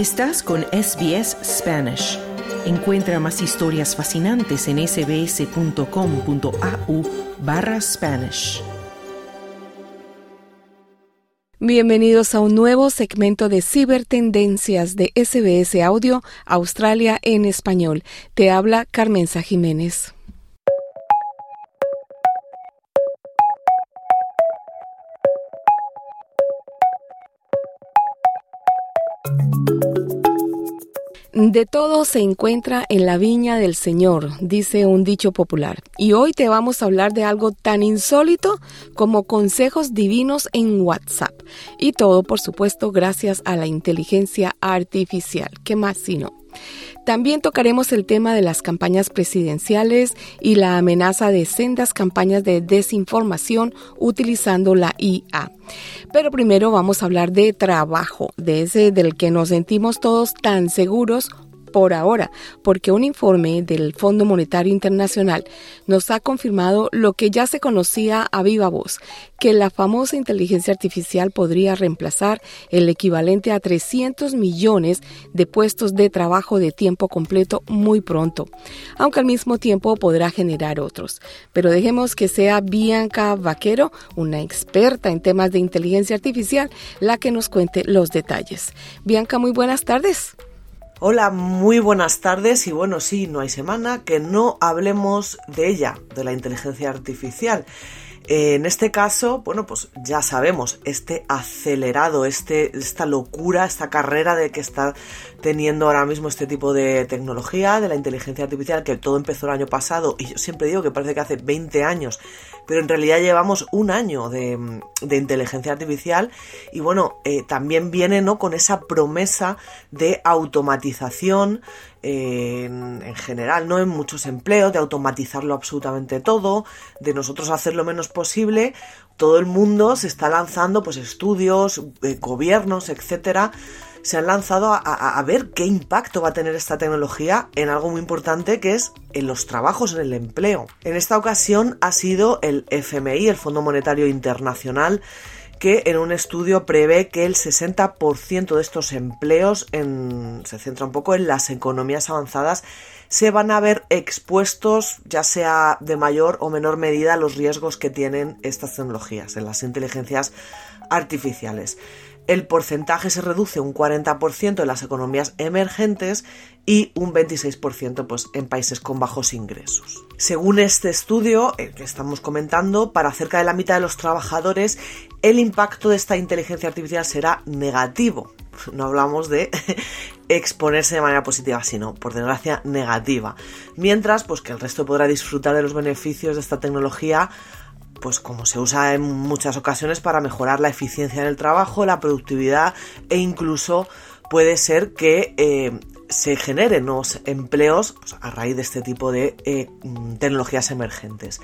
Estás con SBS Spanish. Encuentra más historias fascinantes en sbs.com.au barra Spanish. Bienvenidos a un nuevo segmento de Cibertendencias de SBS Audio Australia en español. Te habla Carmenza Jiménez. De todo se encuentra en la viña del Señor, dice un dicho popular. Y hoy te vamos a hablar de algo tan insólito como consejos divinos en WhatsApp. Y todo, por supuesto, gracias a la inteligencia artificial. ¿Qué más si no? También tocaremos el tema de las campañas presidenciales y la amenaza de sendas campañas de desinformación utilizando la IA. Pero primero vamos a hablar de trabajo, de ese del que nos sentimos todos tan seguros por ahora, porque un informe del Fondo Monetario Internacional nos ha confirmado lo que ya se conocía a viva voz, que la famosa inteligencia artificial podría reemplazar el equivalente a 300 millones de puestos de trabajo de tiempo completo muy pronto, aunque al mismo tiempo podrá generar otros. Pero dejemos que sea Bianca Vaquero, una experta en temas de inteligencia artificial, la que nos cuente los detalles. Bianca, muy buenas tardes. Hola, muy buenas tardes y bueno, sí, no hay semana que no hablemos de ella, de la inteligencia artificial. En este caso, bueno, pues ya sabemos, este acelerado, este, esta locura, esta carrera de que está teniendo ahora mismo este tipo de tecnología, de la inteligencia artificial, que todo empezó el año pasado, y yo siempre digo que parece que hace 20 años, pero en realidad llevamos un año de, inteligencia artificial, y bueno, eh, también viene ¿no? con esa promesa de automatización en, en, general, ¿no? En muchos empleos, de automatizarlo absolutamente todo, de nosotros hacer lo menos posible. Todo el mundo se está lanzando, pues estudios, eh, gobiernos, etcétera, se han lanzado a, ver qué impacto va a tener esta tecnología en algo muy importante que es en los trabajos, en el empleo. En esta ocasión ha sido el FMI, el Fondo Monetario Internacional, que en un estudio prevé que el 60% de estos empleos se centra un poco en las economías avanzadas se van a ver expuestos ya sea de mayor o menor medida a los riesgos que tienen estas tecnologías en las inteligencias artificiales el porcentaje se reduce un 40% en las economías emergentes y un 26% pues, en países con bajos ingresos. Según este estudio el que estamos comentando, para cerca de la mitad de los trabajadores el impacto de esta inteligencia artificial será negativo. No hablamos de exponerse de manera positiva, sino, por desgracia, negativa. Mientras, pues que el resto podrá disfrutar de los beneficios de esta tecnología pues como se usa en muchas ocasiones para mejorar la eficiencia en el trabajo, la productividad e incluso puede ser que eh, se generen nuevos empleos pues, a raíz de este tipo de eh, tecnologías emergentes.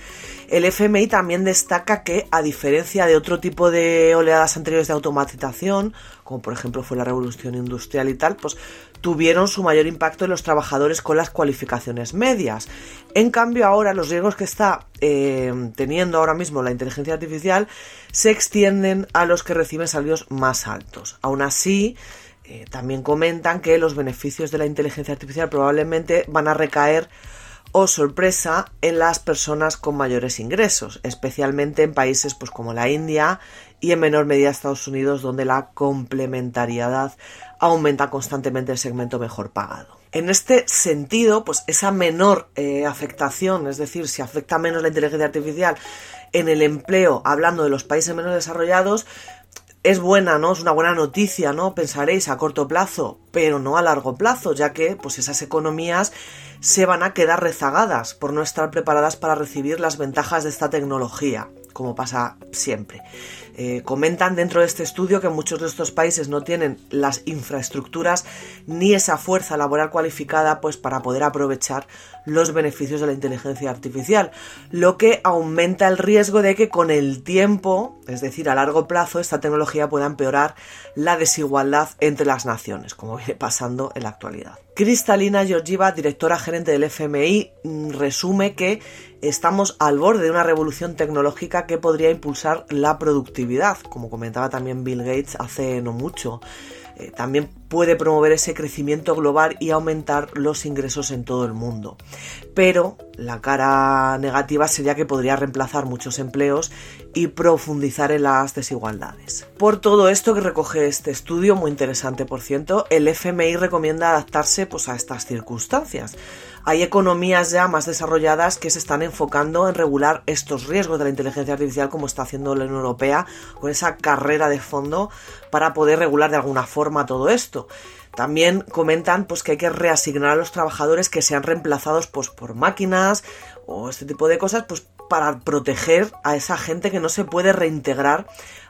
El FMI también destaca que, a diferencia de otro tipo de oleadas anteriores de automatización, como por ejemplo fue la revolución industrial y tal, pues tuvieron su mayor impacto en los trabajadores con las cualificaciones medias. En cambio, ahora los riesgos que está eh, teniendo ahora mismo la inteligencia artificial se extienden a los que reciben salarios más altos. Aún así, eh, también comentan que los beneficios de la inteligencia artificial probablemente van a recaer, oh sorpresa, en las personas con mayores ingresos, especialmente en países pues, como la India y en menor medida Estados Unidos, donde la complementariedad aumenta constantemente el segmento mejor pagado. En este sentido, pues esa menor eh, afectación, es decir, si afecta menos la inteligencia artificial en el empleo, hablando de los países menos desarrollados, es buena, ¿no? Es una buena noticia, ¿no? Pensaréis a corto plazo, pero no a largo plazo, ya que pues esas economías se van a quedar rezagadas por no estar preparadas para recibir las ventajas de esta tecnología, como pasa siempre. Eh, comentan dentro de este estudio que muchos de estos países no tienen las infraestructuras ni esa fuerza laboral cualificada pues para poder aprovechar los beneficios de la inteligencia artificial, lo que aumenta el riesgo de que con el tiempo, es decir, a largo plazo, esta tecnología pueda empeorar la desigualdad entre las naciones, como viene pasando en la actualidad. Cristalina Georgieva, directora gerente del FMI, mm, resume que estamos al borde de una revolución tecnológica que podría impulsar la productividad, como comentaba también Bill Gates hace no mucho. eh, también puede promover ese crecimiento global y aumentar los ingresos en todo el mundo. Pero la cara negativa sería que podría reemplazar muchos empleos y profundizar en las desigualdades. Por todo esto que recoge este estudio, muy interesante por cierto, el FMI recomienda adaptarse pues, a estas circunstancias. Hay economías ya más desarrolladas que se están enfocando en regular estos riesgos de la inteligencia artificial como está haciendo la Unión Europea con esa carrera de fondo para poder regular de alguna forma todo esto. También comentan pues, que hay que reasignar a los trabajadores que sean reemplazados pues, por máquinas o este tipo de cosas pues, para proteger a esa gente que no se puede reintegrar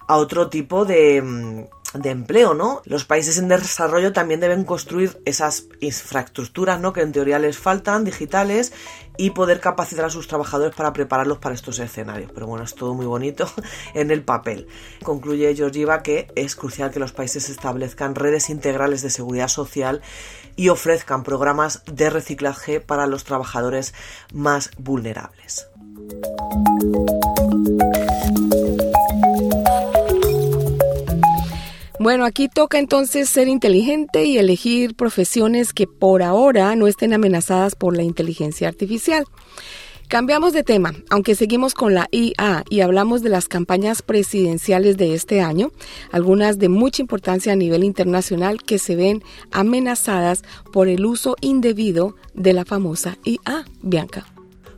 a otro tipo de, mm, de empleo, ¿no? Los países en desarrollo también deben construir esas infraestructuras, ¿no? Que en teoría les faltan, digitales, y poder capacitar a sus trabajadores para prepararlos para estos escenarios. Pero bueno, es todo muy bonito en el papel. Concluye Georgieva que es crucial que los países establezcan redes integrales de seguridad social y ofrezcan programas de reciclaje para los trabajadores más vulnerables. Bueno, aquí toca entonces ser inteligente y elegir profesiones que por ahora no estén amenazadas por la inteligencia artificial. Cambiamos de tema, aunque seguimos con la IA y hablamos de las campañas presidenciales de este año, algunas de mucha importancia a nivel internacional que se ven amenazadas por el uso indebido de la famosa IA, Bianca.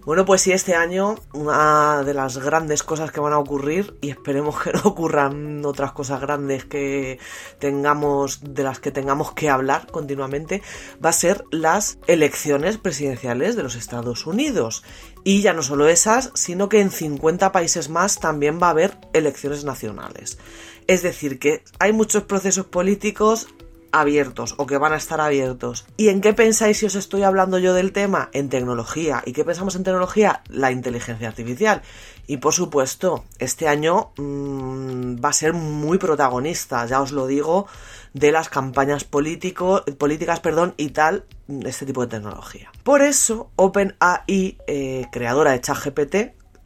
Bueno, pues sí, este año una de las grandes cosas que van a ocurrir, y esperemos que no ocurran otras cosas grandes que tengamos, de las que tengamos que hablar continuamente, va a ser las elecciones presidenciales de los Estados Unidos. Y ya no solo esas, sino que en 50 países más también va a haber elecciones nacionales. Es decir, que hay muchos procesos políticos abiertos o que van a estar abiertos. ¿Y en qué pensáis si os estoy hablando yo del tema? En tecnología. ¿Y qué pensamos en tecnología? La inteligencia artificial. Y por supuesto, este año mmm, va a ser muy protagonista, ya os lo digo, de las campañas político, políticas perdón, y tal, este tipo de tecnología. Por eso, OpenAI, eh, creadora de ChatGPT,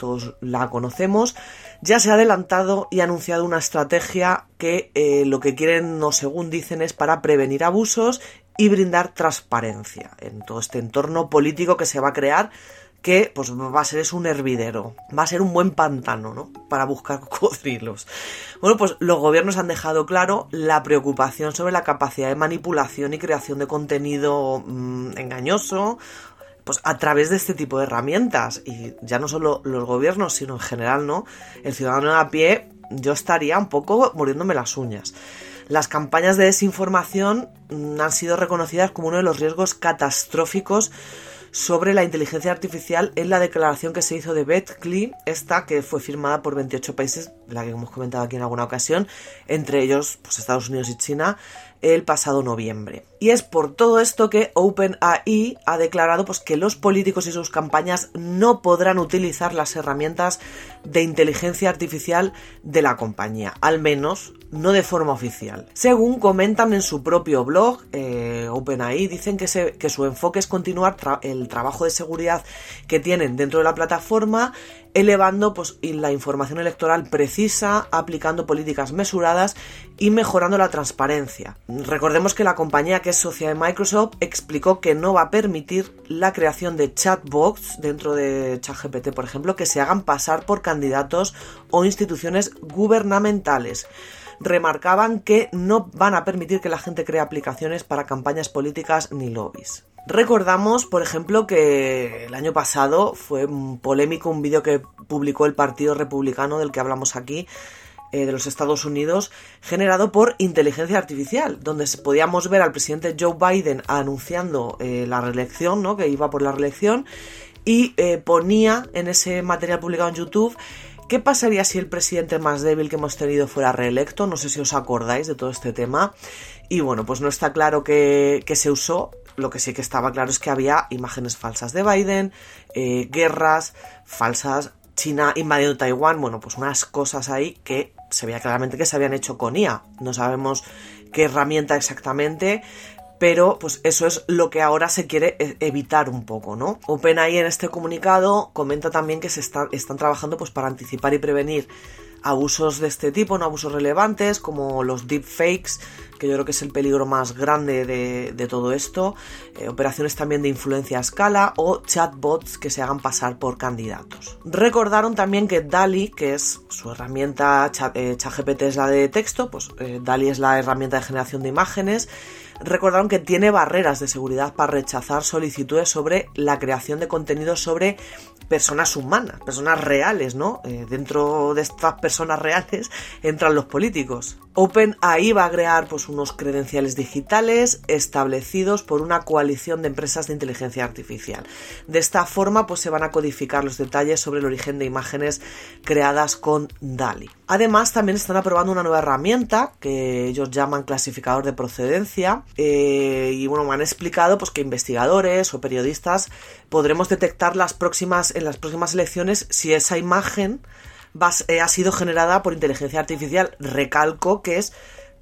todos la conocemos, ya se ha adelantado y ha anunciado una estrategia que eh, lo que quieren o según dicen es para prevenir abusos y brindar transparencia en todo este entorno político que se va a crear que pues va a ser es un hervidero, va a ser un buen pantano, ¿no? Para buscar cocodrilos. Bueno, pues los gobiernos han dejado claro la preocupación sobre la capacidad de manipulación y creación de contenido mmm, engañoso pues a través de este tipo de herramientas. Y ya no solo los gobiernos sino en general no el ciudadano a pie yo estaría un poco muriéndome las uñas. Las campañas de desinformación mm, han sido reconocidas como uno de los riesgos catastróficos sobre la inteligencia artificial en la declaración que se hizo de Beth esta que fue firmada por 28 países, la que hemos comentado aquí en alguna ocasión, entre ellos pues, Estados Unidos y China, el pasado noviembre. Y es por todo esto que OpenAI ha declarado pues, que los políticos y sus campañas no podrán utilizar las herramientas de inteligencia artificial de la compañía, al menos no de forma oficial. Según comentan en su propio blog, eh, OpenAI dicen que, su enfoque es continuar el trabajo de seguridad que tienen dentro de la plataforma elevando pues, la información electoral precisa, aplicando políticas mesuradas y mejorando la transparencia. Recordemos que la compañía que es socia de Microsoft explicó que no va a permitir la creación de chatbots dentro de ChatGPT, por ejemplo, que se hagan pasar por candidatos o instituciones gubernamentales remarcaban que no van a permitir que la gente cree aplicaciones para campañas políticas ni lobbies. Recordamos, por ejemplo, que el año pasado fue polémico un vídeo que publicó el Partido Republicano del que hablamos aquí, eh, de los Estados Unidos, generado por inteligencia artificial, donde podíamos ver al presidente Joe Biden anunciando eh, la reelección, ¿no? que iba por la reelección, y eh, ponía en ese material publicado en YouTube ¿Qué pasaría si el presidente más débil que hemos tenido fuera reelecto? No sé si os acordáis de todo este tema. Y bueno, pues no está claro que, se usó. Lo que sí que estaba claro es que había imágenes falsas de Biden, guerras falsas, China invadiendo Taiwán, bueno, pues unas cosas ahí que se veía claramente que se habían hecho con IA. No sabemos qué herramienta exactamente, pero pues eso es lo que ahora se quiere e-, evitar un poco, ¿no? OpenAI en este comunicado comenta también que se están trabajando pues para anticipar y prevenir abusos de este tipo, no abusos relevantes, como los deepfakes, que yo creo que es el peligro más grande de, todo esto, eh, operaciones también de influencia a escala o chatbots que se hagan pasar por candidatos. Recordaron también que DALI, que es su herramienta, ChatGPT es la de texto, pues eh, DALI es la herramienta de generación de imágenes, recordaron que tiene barreras de seguridad para rechazar solicitudes sobre la creación de contenido sobre personas humanas, personas reales, ¿no? Eh, dentro de estas personas reales entran los políticos. OpenAI va a crear pues, unos credenciales digitales establecidos por una coalición de empresas de inteligencia artificial. De esta forma pues, se van a codificar los detalles sobre el origen de imágenes creadas con DALI. Además, también están aprobando una nueva herramienta que ellos llaman clasificador de procedencia. Eh, y bueno, me han explicado pues, que investigadores o periodistas podremos detectar las próximas, en las próximas elecciones si esa imagen eh, ha sido generada por inteligencia artificial. Recalco que es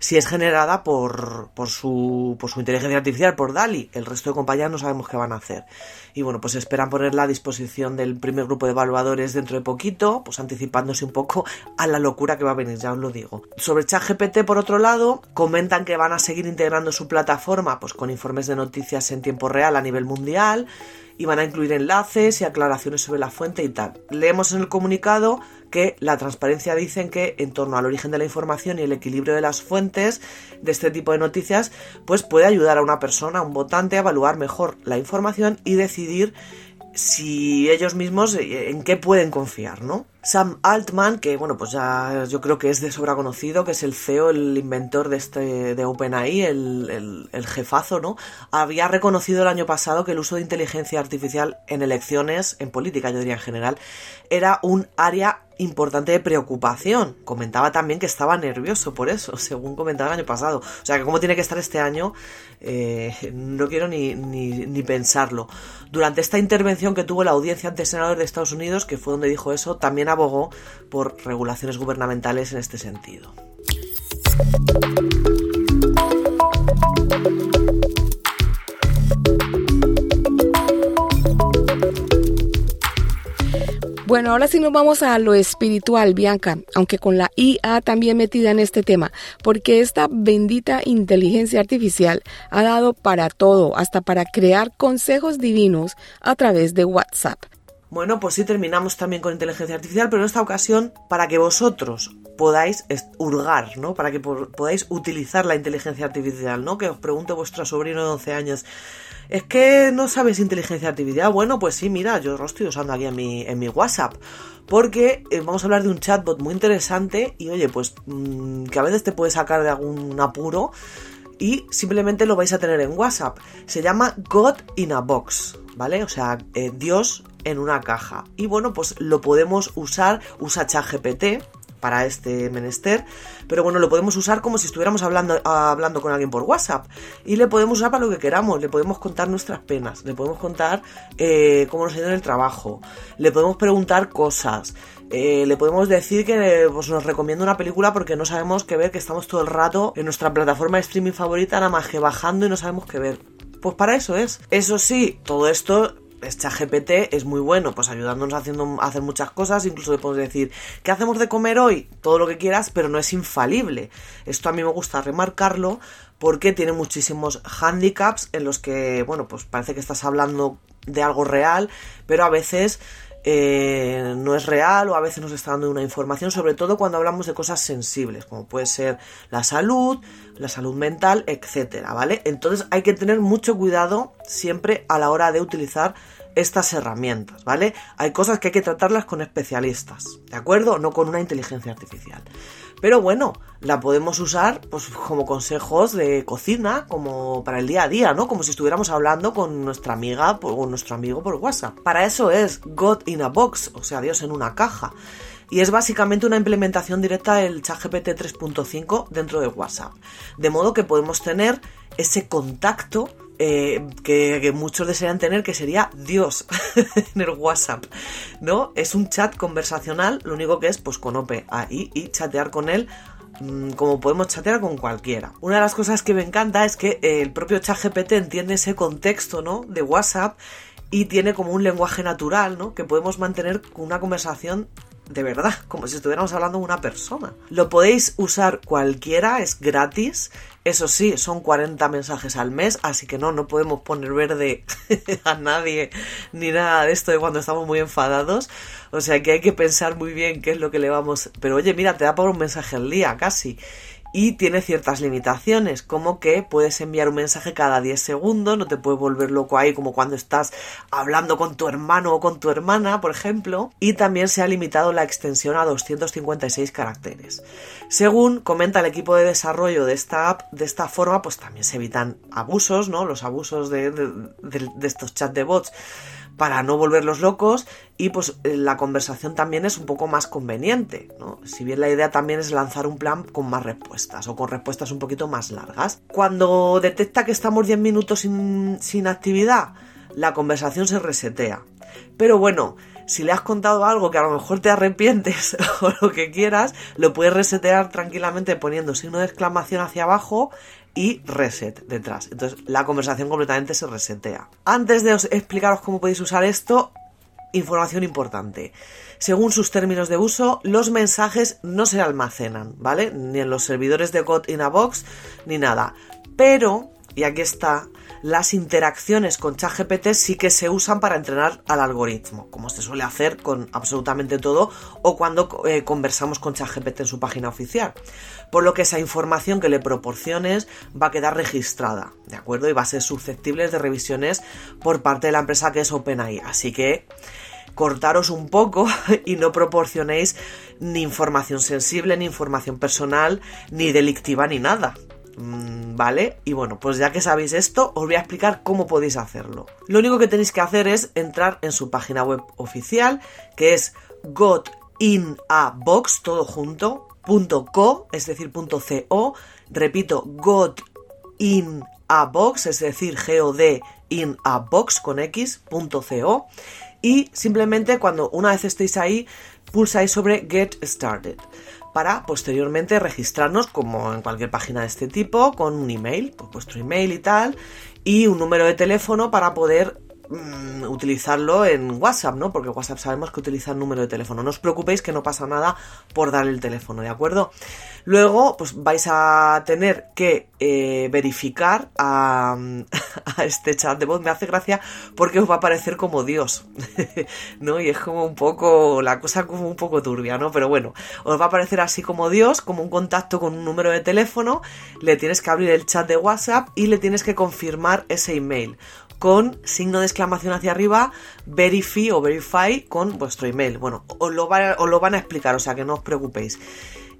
si es generada por, por, su, por su inteligencia artificial, por DALI. El resto de compañías no sabemos qué van a hacer. Y bueno, pues esperan ponerla a disposición del primer grupo de evaluadores dentro de poquito, pues anticipándose un poco a la locura que va a venir, ya os lo digo. Sobre ChatGPT, por otro lado, comentan que van a seguir integrando su plataforma pues con informes de noticias en tiempo real a nivel mundial y van a incluir enlaces y aclaraciones sobre la fuente y tal. Leemos en el comunicado que la transparencia dicen que en torno al origen de la información y el equilibrio de las fuentes de este tipo de noticias, pues puede ayudar a una persona, a un votante, a evaluar mejor la información y decidir si ellos mismos eh, en qué pueden confiar, ¿no? Sam Altman, que bueno, pues ya yo creo que es de sobra conocido, que es el CEO, el inventor de este de OpenAI, el, jefazo, ¿no? Había reconocido el año pasado que el uso de inteligencia artificial en elecciones, en política, yo diría en general, era un área importante de preocupación. Comentaba también que estaba nervioso por eso, según comentaba el año pasado. O sea que cómo tiene que estar este año, eh, no quiero ni, ni, ni, pensarlo. Durante esta intervención que tuvo la audiencia ante senadores de Estados Unidos, que fue donde dijo eso, también abogó por regulaciones gubernamentales en este sentido. Bueno, ahora sí nos vamos a lo espiritual, Bianca, aunque con la IA también metida en este tema, porque esta bendita inteligencia artificial ha dado para todo, hasta para crear consejos divinos a través de WhatsApp. Bueno, pues sí terminamos también con inteligencia artificial, pero en esta ocasión para que vosotros podáis hurgar, ¿no? Para que podáis utilizar la inteligencia artificial, ¿no? Que os pregunte vuestro sobrino de 11 años, es que no sabes inteligencia artificial. Bueno, pues sí, mira, yo lo estoy usando aquí en mi, WhatsApp. Porque eh, vamos a hablar de un chatbot muy interesante y oye, pues mm, que a veces te puede sacar de algún apuro y simplemente lo vais a tener en WhatsApp. Se llama God in a Box, ¿vale? O sea, eh, Dios en una caja. Y bueno, pues lo podemos usar, usa ChatGPT, para este menester, pero bueno, lo podemos usar como si estuviéramos hablando, hablando con alguien por WhatsApp y le podemos usar para lo que queramos, le podemos contar nuestras penas, le podemos contar eh, cómo nos ha ido en el trabajo, le podemos preguntar cosas, eh, le podemos decir que pues, nos recomienda una película porque no sabemos qué ver, que estamos todo el rato en nuestra plataforma de streaming favorita, nada más que bajando y no sabemos qué ver. Pues para eso es. Eso sí, todo esto GPT es muy bueno, pues ayudándonos haciendo, a hacer muchas cosas, incluso le podemos decir, ¿qué hacemos de comer hoy? Todo lo que quieras, pero no es infalible. Esto a mí me gusta remarcarlo porque tiene muchísimos handicaps en los que, bueno, pues parece que estás hablando de algo real, pero a veces eh, no es real o a veces nos está dando una información, sobre todo cuando hablamos de cosas sensibles, como puede ser la salud, la salud mental, etcétera, ¿vale? Entonces hay que tener mucho cuidado siempre a la hora de utilizar estas herramientas, ¿vale? Hay cosas que hay que tratarlas con especialistas, ¿de acuerdo? No con una inteligencia artificial. Pero bueno, la podemos usar pues, como consejos de cocina, como para el día a día, ¿no? Como si estuviéramos hablando con nuestra amiga o nuestro amigo por WhatsApp. Para eso es God in a Box, o sea, Dios en una caja. Y es básicamente una implementación directa del ChatGPT 3.5 dentro de WhatsApp. De modo que podemos tener ese contacto eh, que, muchos desean tener, que sería Dios en el WhatsApp, ¿no? Es un chat conversacional, lo único que es pues con OpenAI y chatear con él mm, como podemos chatear con cualquiera. Una de las cosas que me encanta es que el propio chat GPT entiende ese contexto, ¿no? De WhatsApp y tiene como un lenguaje natural, ¿no? Que podemos mantener con una conversación de verdad, como si estuviéramos hablando de una persona. Lo podéis usar cualquiera, es gratis. Eso sí, son 40 mensajes al mes, así que no, no podemos poner verde a nadie ni nada de esto de cuando estamos muy enfadados. O sea que hay que pensar muy bien qué es lo que le vamos... Pero oye, mira, te da por un mensaje al día, casi y tiene ciertas limitaciones, como que puedes enviar un mensaje cada 10 segundos, no te puedes volver loco ahí como cuando estás hablando con tu hermano o con tu hermana, por ejemplo, y también se ha limitado la extensión a 256 caracteres. Según comenta el equipo de desarrollo de esta app, de esta forma pues también se evitan abusos, ¿no? Los abusos de, de estos chats de bots para no volverlos locos y pues eh, la conversación también es un poco más conveniente, ¿no? Si bien la idea también es lanzar un plan con más respuestas o con respuestas un poquito más largas. Cuando detecta que estamos 10 minutos sin, sin actividad, la conversación se resetea. Pero bueno, si le has contado algo que a lo mejor te arrepientes o lo que quieras, lo puedes resetear tranquilamente poniendo signo de exclamación hacia abajo y reset detrás. Entonces la conversación completamente se resetea. Antes de explicaros cómo podéis usar esto, información importante. Según sus términos de uso, los mensajes no se almacenan, ¿vale? Ni en los servidores de God in a Box ni nada. Pero, y aquí está, las interacciones con ChatGPT sí que se usan para entrenar al algoritmo, como se suele hacer con absolutamente todo o cuando eh, conversamos con ChatGPT en su página oficial. Por lo que esa información que le proporciones va a quedar registrada, ¿de acuerdo? Y va a ser susceptible de revisiones por parte de la empresa que es OpenAI. Así que cortaros un poco y no proporcionéis ni información sensible, ni información personal, ni delictiva, ni nada. ¿Vale? Y bueno, pues ya que sabéis esto, os voy a explicar cómo podéis hacerlo. Lo único que tenéis que hacer es entrar en su página web oficial, que es gotinabox, todo junto, es decir, .co, repito, gotinabox, es decir, god in a box con x.co y simplemente cuando una vez estéis ahí pulsáis sobre Get Started para posteriormente registrarnos como en cualquier página de este tipo con un email, pues vuestro email y tal, y un número de teléfono para poder Mm, utilizarlo en WhatsApp, ¿no? Porque WhatsApp sabemos que utiliza el número de teléfono. No os preocupéis que no pasa nada por dar el teléfono, ¿de acuerdo? Luego, pues vais a tener que eh, verificar a, a, este chat de voz. Me hace gracia porque os va a parecer como Dios, ¿no? Y es como un poco, la cosa como un poco turbia, ¿no? Pero bueno, os va a parecer así como Dios, como un contacto con un número de teléfono. Le tienes que abrir el chat de WhatsApp y le tienes que confirmar ese email con signo de exclamación hacia arriba, verify o verify con vuestro email. Bueno, os lo, lo van a explicar, o sea que no os preocupéis.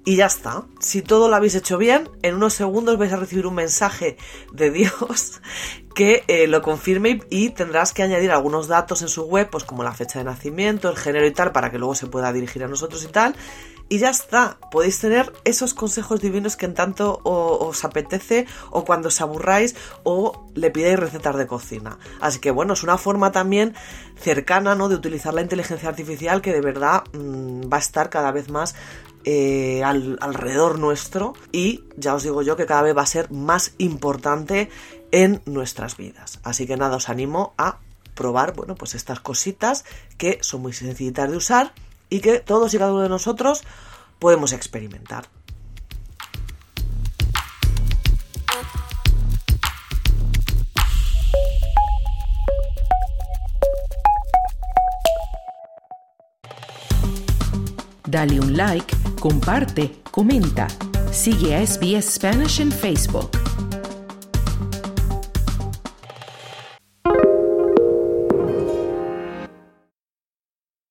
Y ya está. Si todo lo habéis hecho bien, en unos segundos vais a recibir un mensaje de Dios que eh, lo confirme y, tendrás que añadir algunos datos en su web, pues como la fecha de nacimiento, el género y tal, para que luego se pueda dirigir a nosotros y tal. Y ya está, podéis tener esos consejos divinos que en tanto os apetece o cuando os aburráis o le pidáis recetas de cocina. Así que bueno, es una forma también cercana ¿no? de utilizar la inteligencia artificial que de verdad mm, va a estar cada vez más eh, alrededor nuestro y ya os digo yo que cada vez va a ser más importante en nuestras vidas. Así que nada, os animo a probar, bueno, pues estas cositas que son muy sencillitas de usar y que todos y cada uno de nosotros podemos experimentar. Dale un like, comparte, comenta. Sigue a SBS Spanish en Facebook.